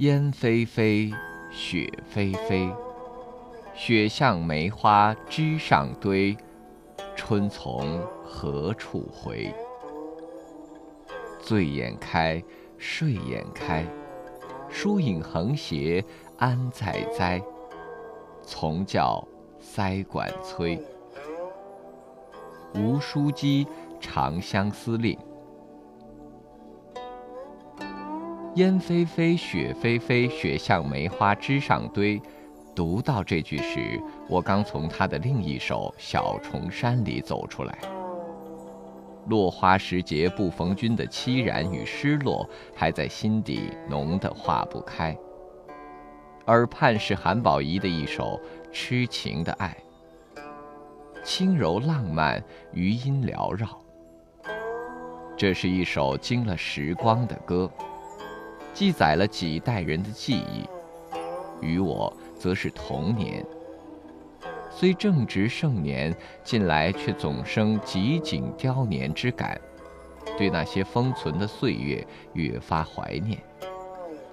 烟霏霏，雪霏霏，雪向梅花枝上堆，春从何处回？醉眼开，睡眼开，疏影横斜安在哉？从教塞管催。吴书基《长相思令》。烟霏霏，雪霏霏，雪像梅花枝上堆。读到这句时，我刚从他的另一首《小重山》里走出来。落花时节不逢君的凄然与失落，还在心底浓得化不开。耳畔是韩宝仪的一首痴情的爱，轻柔浪漫，余音缭绕。这是一首经了时光的歌。记载了几代人的记忆，于我则是童年。虽正值盛年，近来却总生极景凋年之感，对那些封存的岁月越发怀念。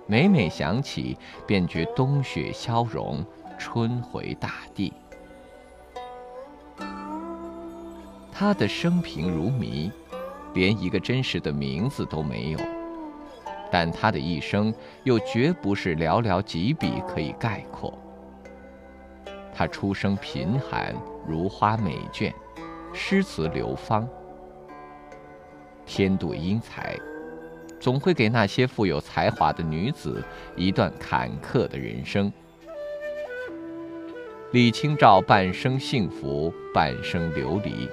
每每想起，便觉冬雪消融，春回大地。他的生平如谜，连一个真实的名字都没有。但他的一生又绝不是寥寥几笔可以概括。他出生贫寒，如花美眷，诗词流芳，天妒英才，总会给那些富有才华的女子一段坎坷的人生。李清照半生幸福，半生流离。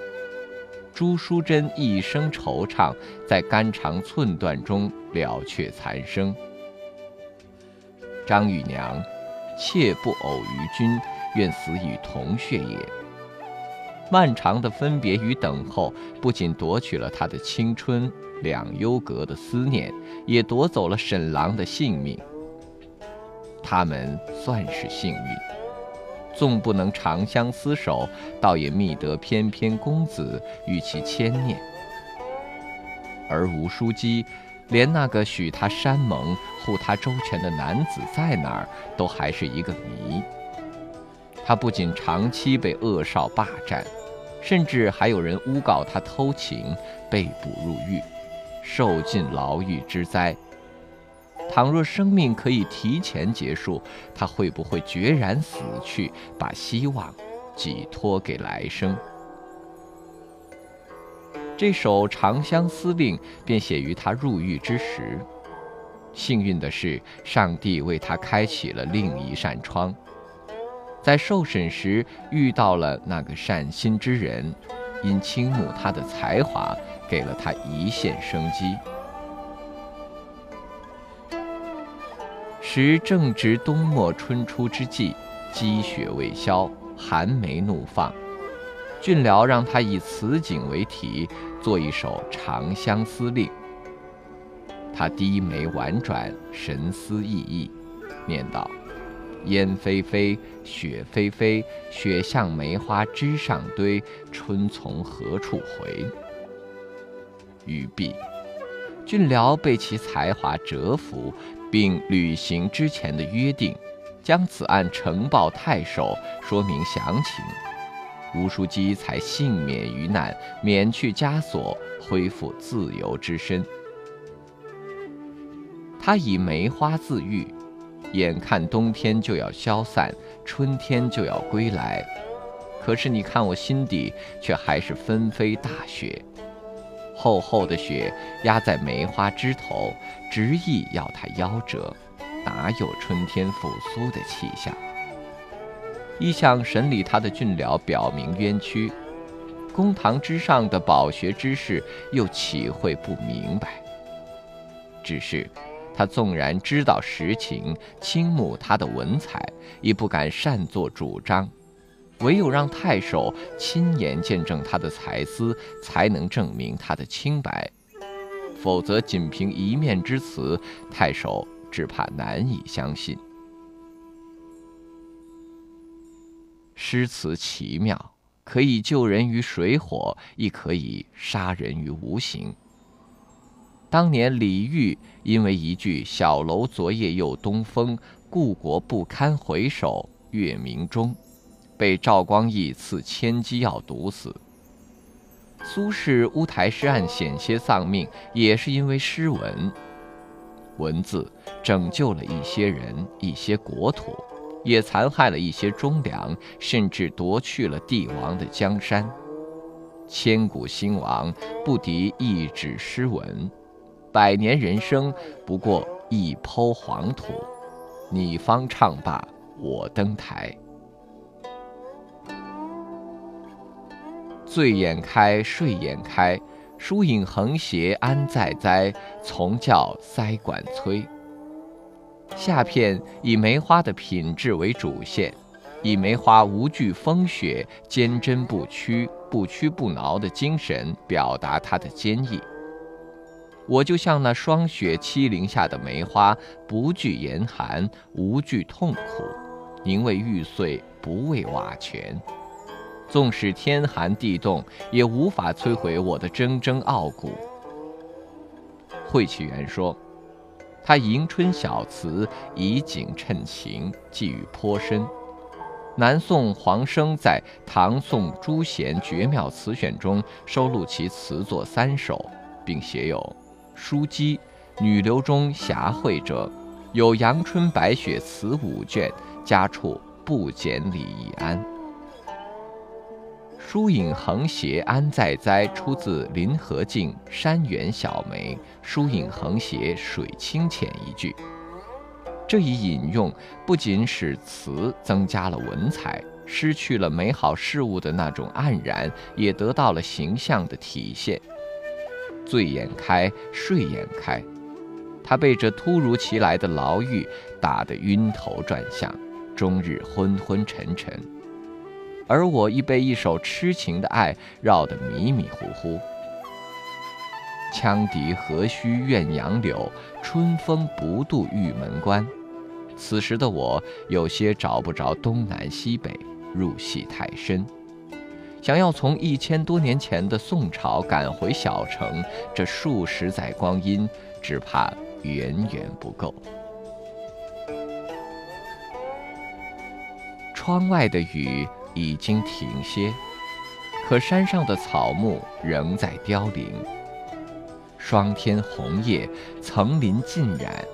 朱淑珍一生惆怅，在肝肠寸断中了却残生。张玉娘，妾不偶于君，愿死与同穴也。漫长的分别与等候，不仅夺去了她的青春，两幽阁的思念，也夺走了沈郎的性命。他们算是幸运。纵不能长相厮守，倒也觅得翩翩公子与其牵念。而吴书记，连那个许他山盟、护他周全的男子在哪儿，都还是一个谜。他不仅长期被恶少霸占，甚至还有人诬告他偷情，被捕入狱，受尽牢狱之灾。倘若生命可以提前结束，他会不会决然死去，把希望寄托给来生？这首《长相思令》便写于他入狱之时。幸运的是，上帝为他开启了另一扇窗，在受审时遇到了那个善心之人，因倾慕他的才华，给了他一线生机。时正值冬末春初之际，积雪未消，寒梅怒放。俊辽让他以此景为题，作一首《长相思令》。他低眉婉转，神思奕奕，念道：“烟霏霏，雪霏霏，雪向梅花枝上堆，春从何处回？”语毕，俊辽被其才华折服。并履行之前的约定，将此案呈报太守，说明详情，吴书基才幸免于难，免去枷锁，恢复自由之身。他以梅花自喻，眼看冬天就要消散，春天就要归来，可是你看我心底却还是纷飞大雪。厚厚的雪压在梅花枝头，执意要它夭折，哪有春天复苏的气象？一向审理他的俊僚表明冤屈，公堂之上的饱学之士又岂会不明白？只是他纵然知道实情，倾慕他的文采，亦不敢擅作主张。唯有让太守亲眼见证他的才思，才能证明他的清白。否则，仅凭一面之词，太守只怕难以相信。诗词奇妙，可以救人于水火，亦可以杀人于无形。当年李煜因为一句“小楼昨夜又东风，故国不堪回首月明中”，被赵光义赐千机药毒死。苏轼乌台诗案险些丧命，也是因为诗文。文字拯救了一些人、一些国土，也残害了一些忠良，甚至夺去了帝王的江山。千古兴亡不敌一纸诗文，百年人生不过一抔黄土。你方唱罢我登台。醉眼开，睡眼开，疏影横斜安在哉？从教塞管催。下片以梅花的品质为主线，以梅花无惧风雪、坚贞不屈、不屈不挠的精神表达它的坚毅。我就像那霜雪欺凌下的梅花，不惧严寒，无惧痛苦，宁为玉碎，不为瓦全。纵使天寒地冻，也无法摧毁我的铮铮傲骨。惠启元说：“他迎春小词，以景衬情，寄语颇深。”南宋黄生在《唐宋诸贤绝妙词选》中收录其词作三首，并写有《书姬》《女流中霞惠者》，有《阳春白雪词》五卷，家处不减李易安。疏影横斜安在哉？出自林和靖《山园小梅》“疏影横斜水清浅”一句。这一引用不仅使词增加了文采，失去了美好事物的那种黯然，也得到了形象的体现。醉眼开，睡眼开，他被这突如其来的牢狱打得晕头转向，终日昏昏沉沉。而我亦被一首痴情的爱绕得迷迷糊糊。羌笛何须怨杨柳，春风不度玉门关。此时的我有些找不着东南西北，入戏太深。想要从一千多年前的宋朝赶回小城，这数十载光阴，只怕远远不够。窗外的雨。已经停歇，可山上的草木仍在凋零。霜天红叶，层林尽染，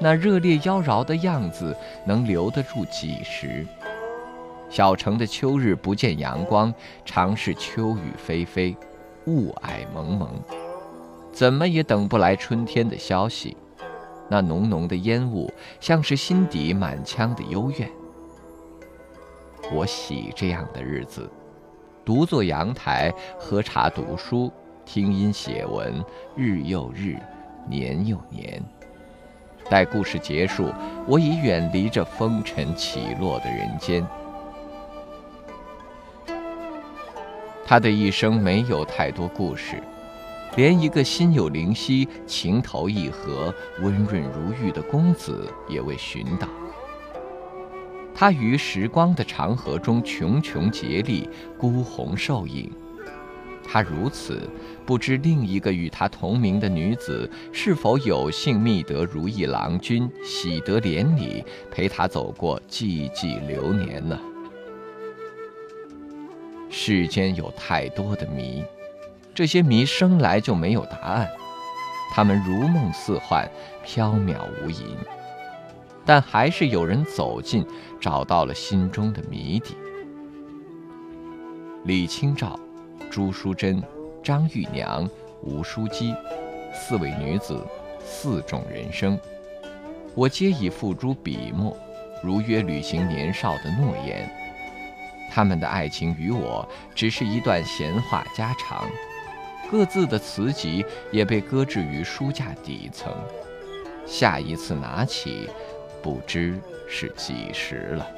那热烈妖娆的样子能留得住几时？小城的秋日不见阳光，常是秋雨霏霏，雾霭蒙蒙，怎么也等不来春天的消息。那浓浓的烟雾，像是心底满腔的幽怨。我喜这样的日子，独坐阳台喝茶读书，听音写文，日又日，年又年。待故事结束，我已远离这风尘起落的人间。他的一生没有太多故事，连一个心有灵犀、情投意合、温润如玉的公子也未寻到。他于时光的长河中茕茕孑立，孤鸿受影。他如此，不知另一个与他同名的女子是否有幸觅得如意郎君，喜得连理，陪他走过寂寂流年呢？世间有太多的谜，这些谜生来就没有答案，它们如梦似幻，缥缈无垠。但还是有人走近，找到了心中的谜底。李清照、朱淑珍、张玉娘、吴淑姬，四位女子，四种人生，我皆已付诸笔墨，如约履行年少的诺言。他们的爱情与我，只是一段闲话家常，各自的词集也被搁置于书架底层。下一次拿起。不知是几时了。